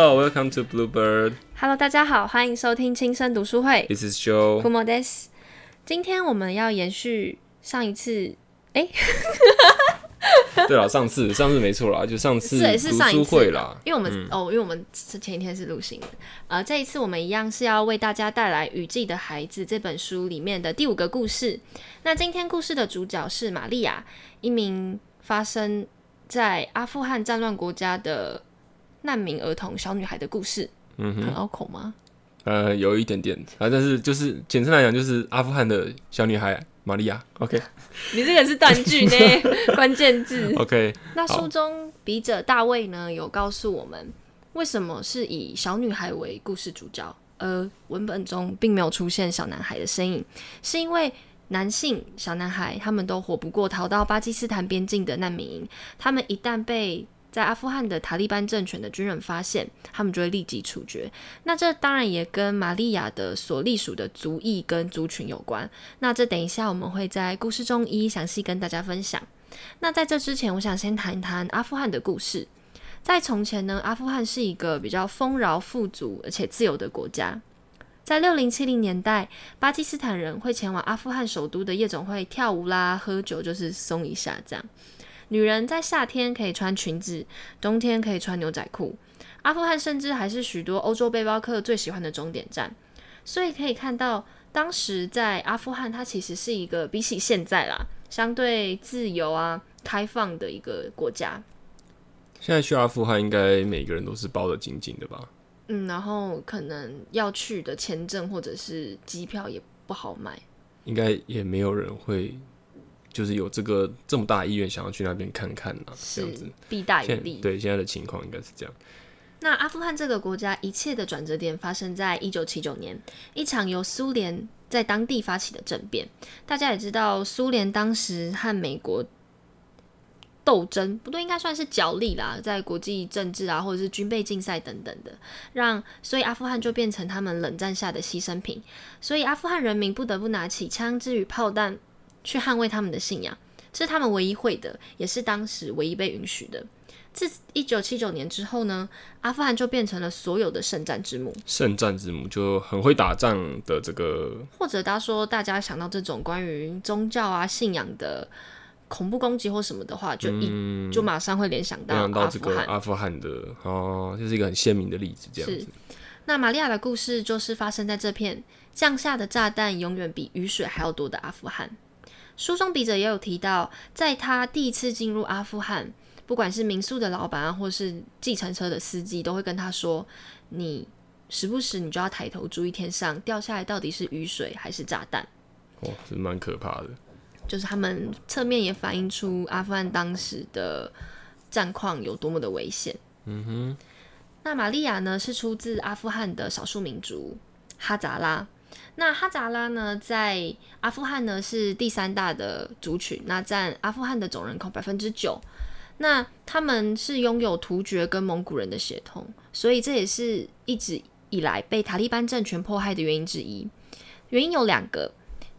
Hello, welcome to Bluebird. Hello，大家好，欢迎收听轻声读书会。This is Joe. 古莫 des，今天我们要延续上一次，哎、对了，上次上次没错啦，就上次是是上一次会啦。因为我们、哦，因为我们是前一天是录新的，呃，这一次我们一样是要为大家带来《雨季的孩子》这本书里面的第五个故事。那今天故事的主角是玛利亚，一名发生在阿富汗战乱国家的难民儿童小女孩的故事。嗯很拗口吗？呃，有一点点啊，但是就是简称来讲，就是阿富汗的小女孩玛利亚。OK 你这个是断句呢，关键字。OK，那书中笔者大卫呢有告诉我们，为什么是以小女孩为故事主角，而文本中并没有出现小男孩的身影，是因为男性小男孩他们都活不过逃到巴基斯坦边境的难民营，他们一旦被在阿富汗的塔利班政权的军人发现，他们就会立即处决。那这当然也跟玛利亚的所隶属的族裔跟族群有关。那这等一下我们会在故事中一一详细跟大家分享。那在这之前，我想先谈一谈阿富汗的故事。在从前呢，阿富汗是一个比较丰饶、富足而且自由的国家。在六零七零年代，巴基斯坦人会前往阿富汗首都的夜总会跳舞啦、喝酒，就是松一下这样。女人在夏天可以穿裙子，冬天可以穿牛仔裤。阿富汗甚至还是许多欧洲背包客最喜欢的终点站。所以可以看到，当时在阿富汗，它其实是一个比起现在啦，相对自由啊、开放的一个国家。现在去阿富汗应该每个人都是包的紧紧的吧？嗯，然后可能要去的签证或者是机票也不好买。应该也没有人会就是有这个这么大的意愿想要去那边看看啊，这样子。弊大于利。对现在的情况应该是这样。那阿富汗这个国家一切的转折点发生在一九七九年，一场由苏联在当地发起的政变。大家也知道，苏联当时和美国斗争，不对，应该算是角力啦，在国际政治啊，或者是军备竞赛等等的，让所以阿富汗就变成他们冷战下的牺牲品。所以阿富汗人民不得不拿起枪支与炮弹去捍卫他们的信仰，这是他们唯一会的，也是当时唯一被允许的。自一九七九年之后呢，阿富汗就变成了所有的圣战之母，圣战之母就很会打仗的这个，或者他说大家想到这种关于宗教啊信仰的恐怖攻击或什么的话，就一、就马上会联想到想到这阿富汗。个阿富汗的哦，就是一个很鲜明的例子，这样是子。那玛利亚的故事就是发生在这片降下的炸弹永远比雨水还要多的阿富汗。书中笔者也有提到，在他第一次进入阿富汗，不管是民宿的老板啊，或是计程车的司机，都会跟他说：“你时不时你就要抬头注意天上掉下来到底是雨水还是炸弹。哦，是蛮可怕的。”就是他们侧面也反映出阿富汗当时的战况有多么的危险。嗯哼。那玛利亚呢，是出自阿富汗的少数民族哈扎拉。那哈扎拉呢，在阿富汗呢是第三大的族群，那占阿富汗的总人口百分之九。那他们是拥有突厥跟蒙古人的血统，所以这也是一直以来被塔利班政权迫害的原因之一。原因有两个，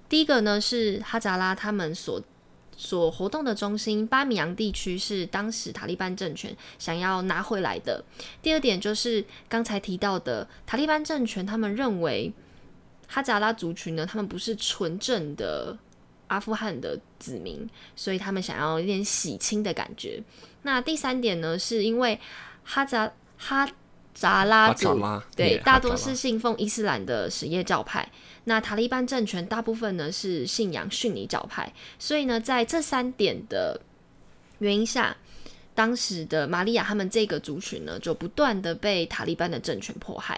第一个呢是哈扎拉他们所所活动的中心巴米扬地区是当时塔利班政权想要拿回来的。第二点就是刚才提到的塔利班政权，他们认为哈扎拉族群呢，他们不是纯正的阿富汗的子民，所以他们想要有点洗清的感觉。那第三点呢，是因为哈扎哈扎拉族对大多是信奉伊斯兰的什叶教派。那塔利班政权大部分呢是信仰逊尼教派，所以呢，在这三点的原因下，当时的玛利亚他们这个族群呢，就不断的被塔利班的政权迫害。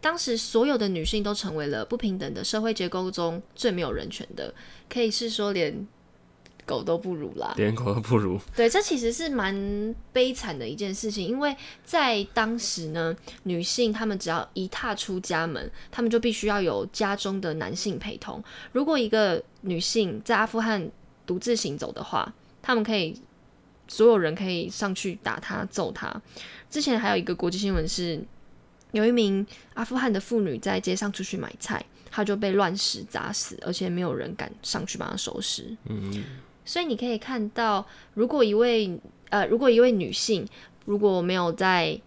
当时所有的女性都成为了不平等的社会结构中最没有人权的，可以是说连狗都不如啦。连狗都不如。对，这其实是蛮悲惨的一件事情，因为在当时呢，女性她们只要一踏出家门，她们就必须要有家中的男性陪同。如果一个女性在阿富汗独自行走的话，她们可以所有人可以上去打他、揍他。之前还有一个国际新闻是，有一名阿富汗的妇女在街上出去买菜，她就被乱石砸死，而且没有人敢上去帮她收拾。嗯，所以你可以看到，如果一位呃，如果一位女性如果没有在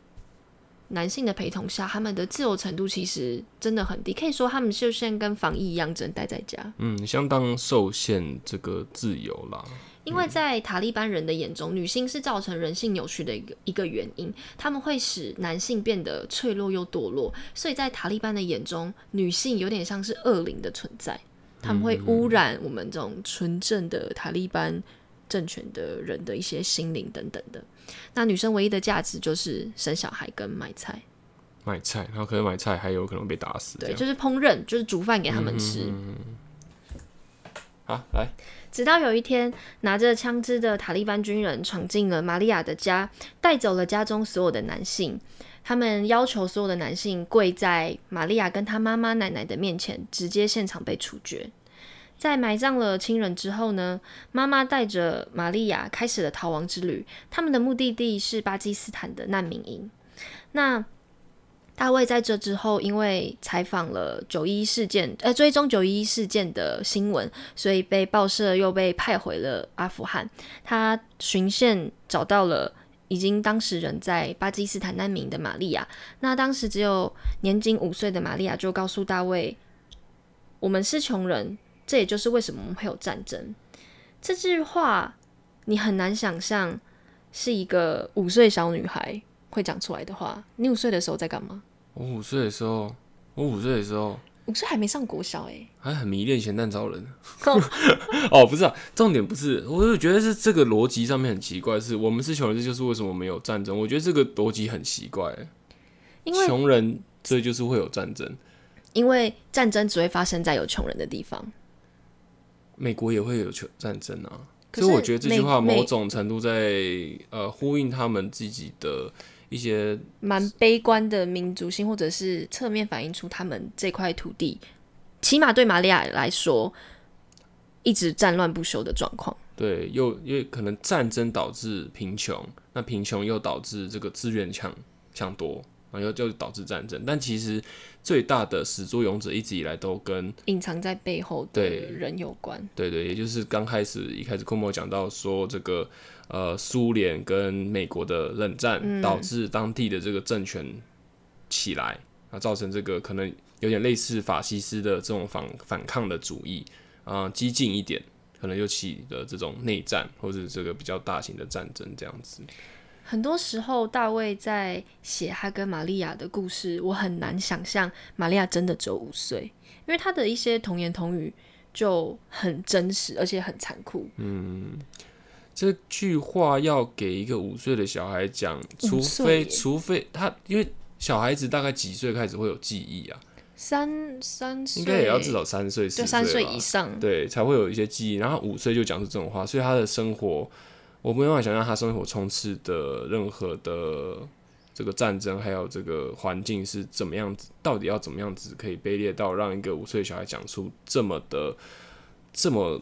男性的陪同下，他们的自由程度其实真的很低，可以说他们就像跟防疫一样，只能待在家。嗯，相当受限这个自由啦。因为在塔利班人的眼中，女性是造成人性扭曲的一个一个原因，他们会使男性变得脆弱又堕落，所以在塔利班的眼中，女性有点像是恶灵的存在，他们会污染我们这种纯正的塔利班政权的人的一些心灵等等的。那女生唯一的价值就是生小孩跟买菜，买菜，然后可能买菜还有可能被打死。对，就是烹饪，就是煮饭给他们吃。好，来。直到有一天，拿着枪支的塔利班军人闯进了玛利亚的家，带走了家中所有的男性。他们要求所有的男性跪在玛利亚跟她妈妈、奶奶的面前，直接现场被处决。在埋葬了亲人之后呢，妈妈带着玛利亚开始了逃亡之旅。他们的目的地是巴基斯坦的难民营。那大卫在这之后，因为采访了九一事件，呃，追踪九一事件的新闻，所以被报社又被派回了阿富汗。他巡线找到了已经当时人在巴基斯坦难民的玛利亚。那当时只有年仅五岁的玛利亚就告诉大卫：“我们是穷人，这也就是为什么我们会有战争。”这句话你很难想象，是一个五岁小女孩。会讲出来的话，你五岁的时候在干嘛？我五岁的时候，我五岁的时候，五岁还没上国小哎，还很迷恋咸蛋超人。哦，不是啊，重点不是，我就觉得是这个逻辑上面很奇怪，是我们是穷人，这就是为什么没有战争。我觉得这个逻辑很奇怪，因为穷人这就是会有战争，因为战争只会发生在有穷人的地方。美国也会有穷战争啊，所以我觉得这句话某种程度在呃呼应他们自己的。一些蛮悲观的民族性，或者是侧面反映出他们这块土地，起码对玛利亚来说，一直战乱不休的状况。对，又因为可能战争导致贫穷，那贫穷又导致这个资源抢抢夺。然后就导致战争，但其实最大的始作俑者一直以来都跟隐藏在背后的人有关。对对，也就是刚开始一开始库莫讲到说，这个呃苏联跟美国的冷战导致当地的这个政权起来，啊，造成这个可能有点类似法西斯的这种反反抗的主义啊，激进一点，可能就起的这种内战或者这个比较大型的战争这样子。很多时候，大卫在写他跟玛利亚的故事，我很难想象玛利亚真的只有五岁，因为他的一些童言童语就很真实，而且很残酷。嗯，这句话要给一个五岁的小孩讲，除非除非他，因为小孩子大概几岁开始会有记忆啊？三三岁应该也要至少三岁，就三岁以上，对，才会有一些记忆。然后五岁就讲出这种话，所以他的生活。我没办法想象他生活充斥的任何的这个战争，还有这个环境是怎么样子，到底要怎么样子可以卑劣到让一个五岁小孩讲出这么的这么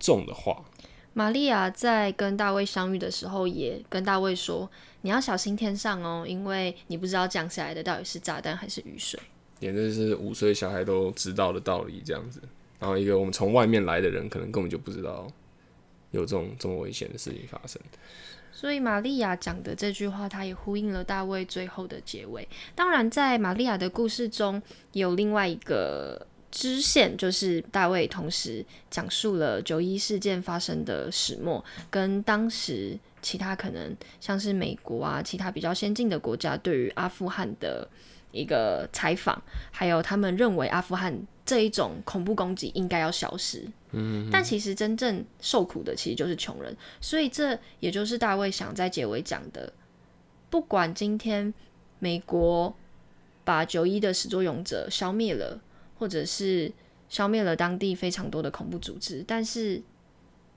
重的话？玛利亚在跟大卫相遇的时候，也跟大卫说：“你要小心天上哦，因为你不知道降下来的到底是炸弹还是雨水。”也就是五岁小孩都知道的道理，这样子。然后一个我们从外面来的人，可能根本就不知道。有这种这么危险的事情发生，所以玛利亚讲的这句话，它也呼应了大卫最后的结尾。当然，在玛利亚的故事中，有另外一个支线，就是大卫同时讲述了九一事件发生的始末，跟当时其他可能像是美国啊，其他比较先进的国家对于阿富汗的一个采访，还有他们认为阿富汗。这一种恐怖攻击应该要消失，嗯，但其实真正受苦的其实就是穷人，所以这也就是大卫想在结尾讲的。不管今天美国把九一的始作俑者消灭了，或者是消灭了当地非常多的恐怖组织，但是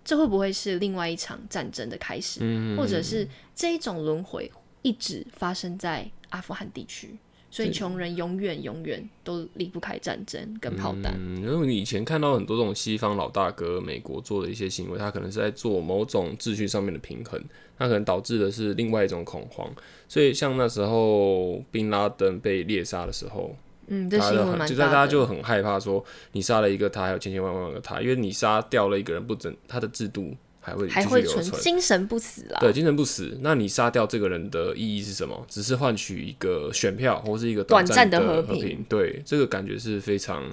这会不会是另外一场战争的开始，或者是这一种轮回一直发生在阿富汗地区？所以穷人永远永远都离不开战争跟炮弹。嗯，因为你以前看到很多这种西方老大哥美国做的一些行为，他可能是在做某种秩序上面的平衡，他可能导致的是另外一种恐慌。所以像那时候宾拉登被猎杀的时候，嗯，这新闻蛮就在大家就很害怕说，你杀了一个他，还有千千万万个他，因为你杀掉了一个人不整，他的制度。还会还会存精神不死啦。对，精神不死。那你杀掉这个人的意义是什么？只是换取一个选票，或是一个短暂暂的和和平对，这个感觉是非常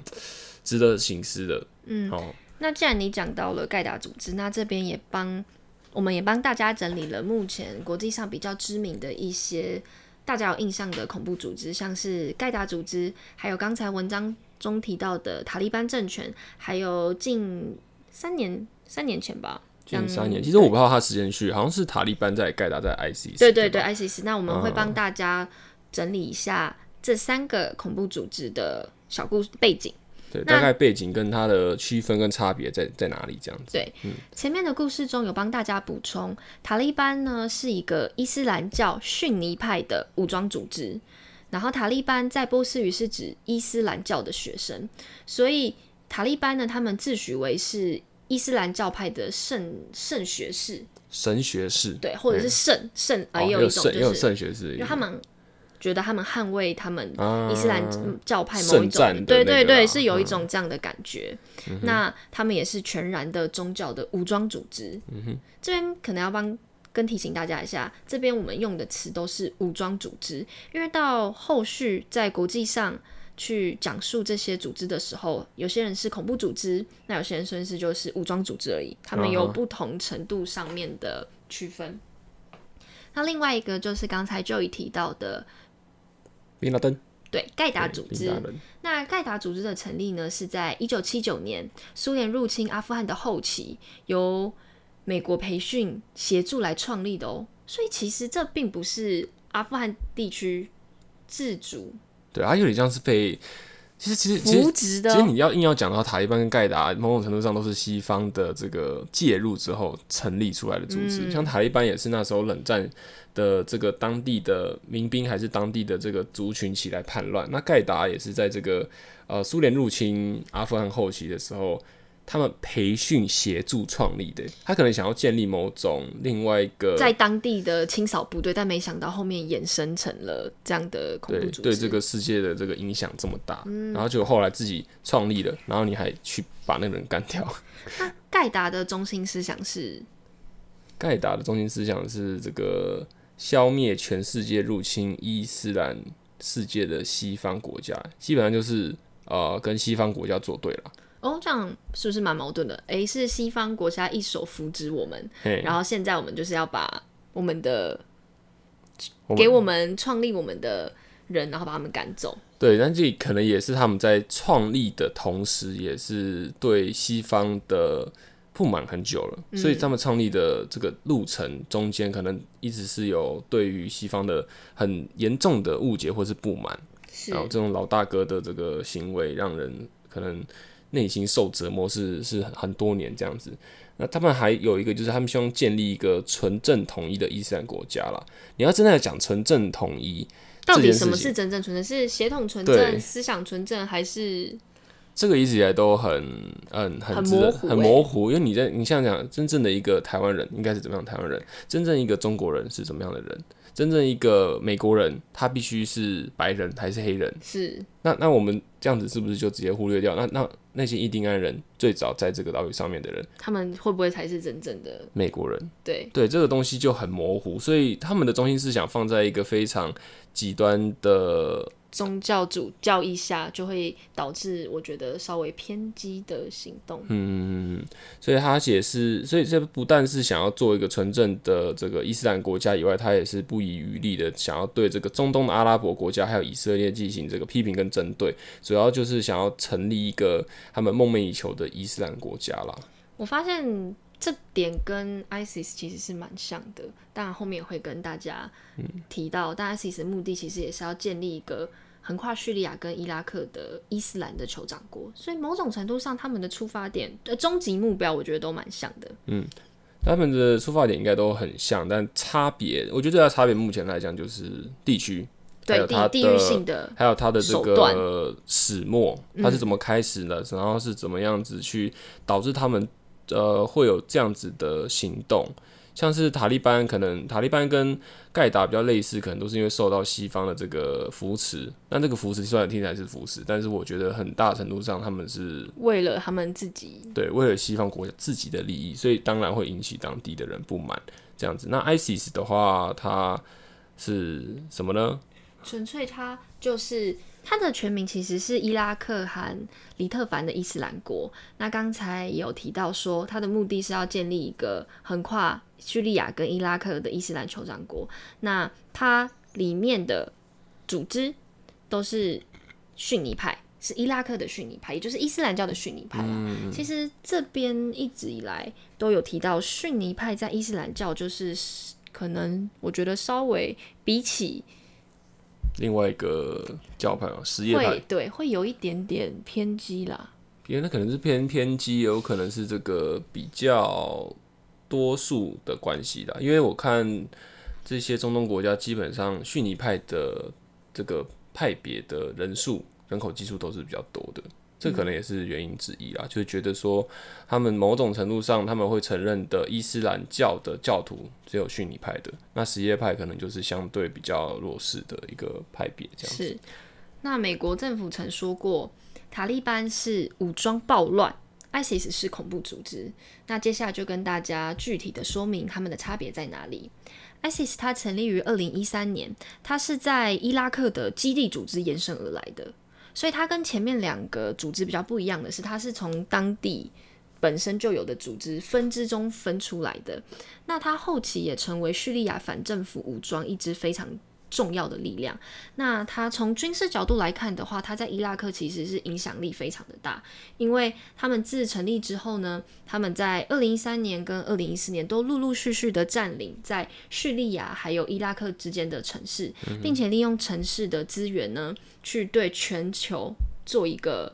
值得醒思的。嗯，哦，那既然你讲到了盖达组织，那这边也帮我们也帮大家整理了目前国际上比较知名的一些大家有印象的恐怖组织，像是盖达组织，还有刚才文章中提到的塔利班政权，还有近三年三年前吧，近三年。嗯其实我不知道它时间序，好像是塔利班在盖达在 IC。对对对，ISIS。那我们会嗯帮大家整理一下这三个恐怖组织的小故事背景。对，大概背景跟它的区分跟差别在在哪里这样子。对，前面的故事中有帮大家补充，塔利班呢是一个伊斯兰教逊尼派的武装组织，然后塔利班在波斯语是指伊斯兰教的学生，所以塔利班呢，他们自诩为是伊斯兰教派的圣圣学士，神学士，对，或者是圣圣啊，哦也有一种圣也有就是，圣学士，因为他们觉得他们捍卫他们啊伊斯兰教派某一种，对对对，是有一嗯种这样的感觉。那他们也是全然的宗教的武装组织。这边可能要帮跟提醒大家一下，这边我们用的词都是武装组织，因为到后续在国际上。去讲述这些组织的时候，有些人是恐怖组织，那有些人甚至就是武装组织而已，他们有不同程度上面的区分。那另外一个就是刚才就已提到的宾拉登对盖达对组织那盖达组织的成立呢，是在一九七九年苏联入侵阿富汗的后期，由美国培训协助来创立的哦。所以其实这并不是阿富汗地区自主对，啊有点像是被，其实其实其实。其实你要硬要讲到塔利班跟盖达，某种程度上都是西方的这个介入之后成立出来的组织。嗯像塔利班也是那时候冷战的这个当地的民兵还是当地的这个族群起来叛乱。那盖达也是在这个呃苏联入侵阿富汗后期的时候，他们培训协助创立的。他可能想要建立某种另外一个在当地的清扫部队，但没想到后面衍生成了这样的恐怖对组织。对这个世界的这个影响这么大，然后结果后来自己创立了，然后你还去把那个人干掉。那盖达的中心思想是 盖达的中心思想是这个消灭全世界入侵伊斯兰世界的西方国家，基本上就是呃跟西方国家作对了。哦，这样是不是蛮矛盾的？诶，是西方国家一手扶植我们，然后现在我们就是要把我们的给我们创立我们的人，然后把他们赶走。对，但这可能也是他们在创立的同时，也是对西方的不满很久了，所以他们创立的这个路程中间，可能一直是有对于西方的很严重的误解或是不满。然后这种老大哥的这个行为，让人可能内心受折磨是是很很多年这样子。那他们还有一个就是他们希望建立一个纯正统一的伊斯兰国家啦。你要真的讲纯正统一，到底什么是真正纯正？是血统纯正、思想纯正，还是这个一直以来都很嗯很值得很很模糊欸。模糊，因为你在你像讲真正的一个台湾人应该是怎么样台湾人，真正一个中国人是怎么样的人，真正一个美国人他必须是白人还是黑人？是。那那我们这样子是不是就直接忽略掉？那那那些印第安人最早在这个岛屿上面的人，他们会不会才是真正的？美国人，对，对这个东西就很模糊，所以他们的中心思想放在一个非常极端的宗教主教义下，就会导致我觉得稍微偏激的行动。嗯，所以他也是，所以这不但是想要做一个纯正的这个伊斯兰国家以外，他也是不遗余力的想要对这个中东的阿拉伯国家还有以色列进行这个批评跟针对，主要就是想要成立一个他们梦寐以求的伊斯兰国家啦。我发现这点跟 ISIS 其实是蛮像的，当然后面也会跟大家提到，但 ISIS 的目的其实也是要建立一个横跨叙利亚跟伊拉克的伊斯兰的酋长国，所以某种程度上他们的出发点、呃终极目标，我觉得都蛮像的。嗯他们的出发点应该都很像，但差别，我觉得最大的差别目前来讲就是地区，对地地域性的，还有它的这个始末，它是怎么开始的，然后是怎么样子去导致他们呃会有这样子的行动。像是塔利班，可能塔利班跟盖达比较类似，可能都是因为受到西方的这个扶持。那这个扶持虽然听起来是扶持，但是我觉得很大程度上他们是为了他们自己，对，为了西方国家自己的利益，所以当然会引起当地的人不满。这样子，那 ISIS 的话，它是什么呢？纯粹它就是它的全名其实是伊拉克和黎特凡的伊斯兰国。那刚才有提到说，它的目的是要建立一个横跨叙利亚跟伊拉克的伊斯兰酋长国。那它里面的组织都是逊尼派，是伊拉克的逊尼派，也就是伊斯兰教的逊尼派啦。其实这边一直以来都有提到，逊尼派在伊斯兰教就是可能我觉得稍微比起另外一个教派哦，什叶派会，对会有一点点偏激啦。因为那可能是偏偏激，有可能是这个比较多数的关系啦。因为我看这些中东国家，基本上逊尼派的这个派别的人数、人口基数都是比较多的，这可能也是原因之一啦。就是觉得说，他们某种程度上他们会承认的伊斯兰教的教徒只有逊尼派的，那什叶派可能就是相对比较弱势的一个派别，这样子。是，那美国政府曾说过，塔利班是武装暴乱，ISIS 是恐怖组织。那接下来就跟大家具体的说明他们的差别在哪里。ISIS 它成立于二零一三年，它是在伊拉克的基地组织延伸而来的，所以它跟前面两个组织比较不一样的是，它是从当地本身就有的组织分支中分出来的。那它后期也成为叙利亚反政府武装一支非常重要的力量。那他从军事角度来看的话，他在伊拉克其实是影响力非常的大，因为他们自成立之后呢，他们在二零一三年跟二零一四年都陆陆续续的占领在叙利亚还有伊拉克之间的城市，并且利用城市的资源呢，去对全球做一个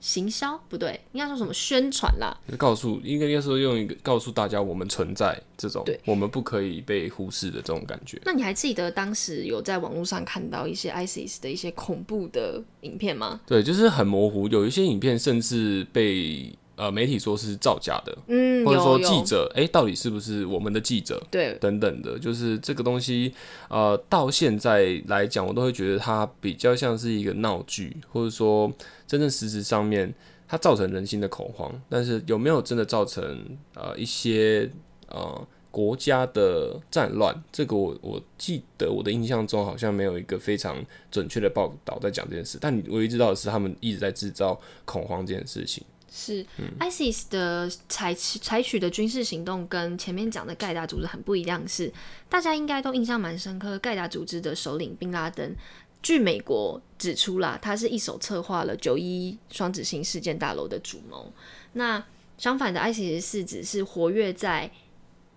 行销，不对，应该说什么宣传啦，告诉，应该应该说用一个告诉大家我们存在这种对，我们不可以被忽视的这种感觉。那你还记得当时有在网络上看到一些 ISIS 的一些恐怖的影片吗？对，就是很模糊，有一些影片甚至被呃媒体说是造假的，嗯，或者说记者，哎、到底是不是我们的记者？对等等的，就是这个东西，呃，到现在来讲，我都会觉得它比较像是一个闹剧，或者说真正实质上面它造成人心的恐慌，但是有没有真的造成呃一些呃国家的战乱？这个我我记得我的印象中好像没有一个非常准确的报道在讲这件事，但你唯一知道的是他们一直在制造恐慌这件事情。是 ISIS 的采取采取的军事行动跟前面讲的盖达组织很不一样是，大家应该都印象蛮深刻。盖达组织的首领宾拉登，据美国指出啦，他是一手策划了九一双子星事件大楼的主谋。那相反的，ISIS 是指是活跃在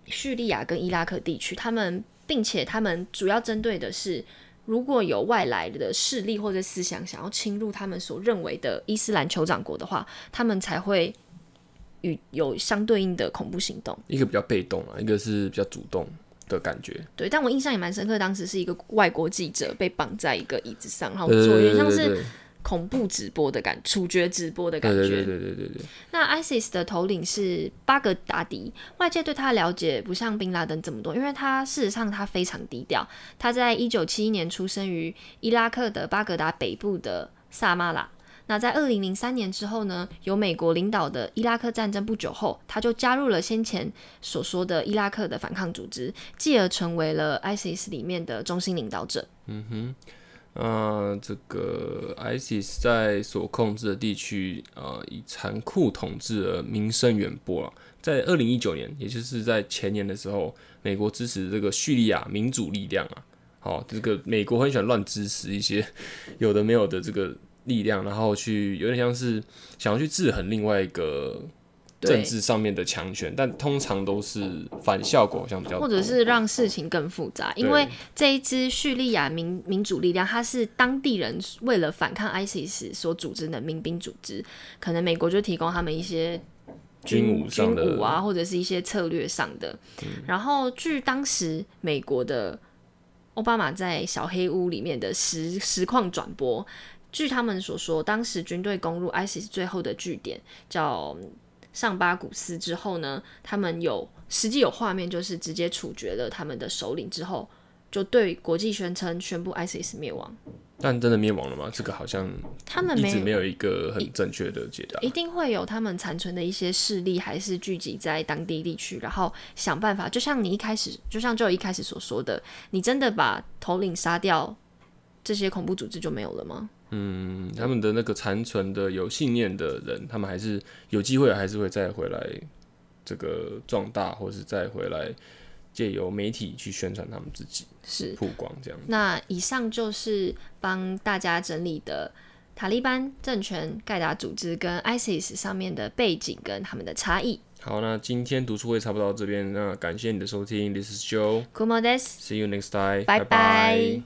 叙利亚跟伊拉克地区，他们并且他们主要针对的是。如果有外来的势力或者思想想要侵入他们所认为的伊斯兰酋长国的话，他们才会与有相对应的恐怖行动。一个比较被动啊，一个是比较主动的感觉。对，但我印象也蛮深刻，当时是一个外国记者被绑在一个椅子上，然后对做，有点像是恐怖直播的感，处决直播的感觉。对对对对对对对。那 ISIS 的头领是巴格达迪，外界对他的了解不像宾拉登这么多，因为他事实上他非常低调。他在一九七一年出生于伊拉克的巴格达北部的萨马拉。那在二零零三年之后呢，由美国领导的伊拉克战争不久后，他就加入了先前所说的伊拉克的反抗组织，继而成为了 ISIS 里面的中心领导者。呃，这个 ISIS 在所控制的地区，呃，以残酷统治而名声远播啊。在二零一九年，也就是在前年的时候，美国支持这个叙利亚民主力量啊，好、这个美国很喜欢乱支持一些 有的没有的这个力量，然后去有点像是想要去制衡另外一个政治上面的强权，但通常都是反效果好像比较，或者是让事情更复杂，因为这一支叙利亚民民主力量，它是当地人为了反抗 ISIS 所组织的民兵组织，可能美国就提供他们一些军武上的嗯军武啊，或者是一些策略上的。然后据当时美国的奥巴马在小黑屋里面的实实况转播，据他们所说，当时军队攻入 ISIS 最后的据点叫上巴古斯之后呢，他们有实际有画面，就是直接处决了他们的首领之后，就对国际宣称宣布 ISIS 灭亡。但真的灭亡了吗？这个好像他们没一直没有一个很正确的解答。一定会有他们残存的一些势力，还是聚集在当地地区，然后想办法。就像你一开始，就像就一开始所说的，你真的把头领杀掉，这些恐怖组织就没有了吗？嗯，他们的那个残存的有信念的人，他们还是有机会，还是会再回来这个壮大，或是再回来借由媒体去宣传他们自己，是曝光这样。那以上就是帮大家整理的塔利班政权、盖达组织跟 ISIS 上面的背景跟他们的差异。好，那今天读书会差不多到这边，那感谢你的收听，This is Joe，Kumo des。See you next time，拜拜拜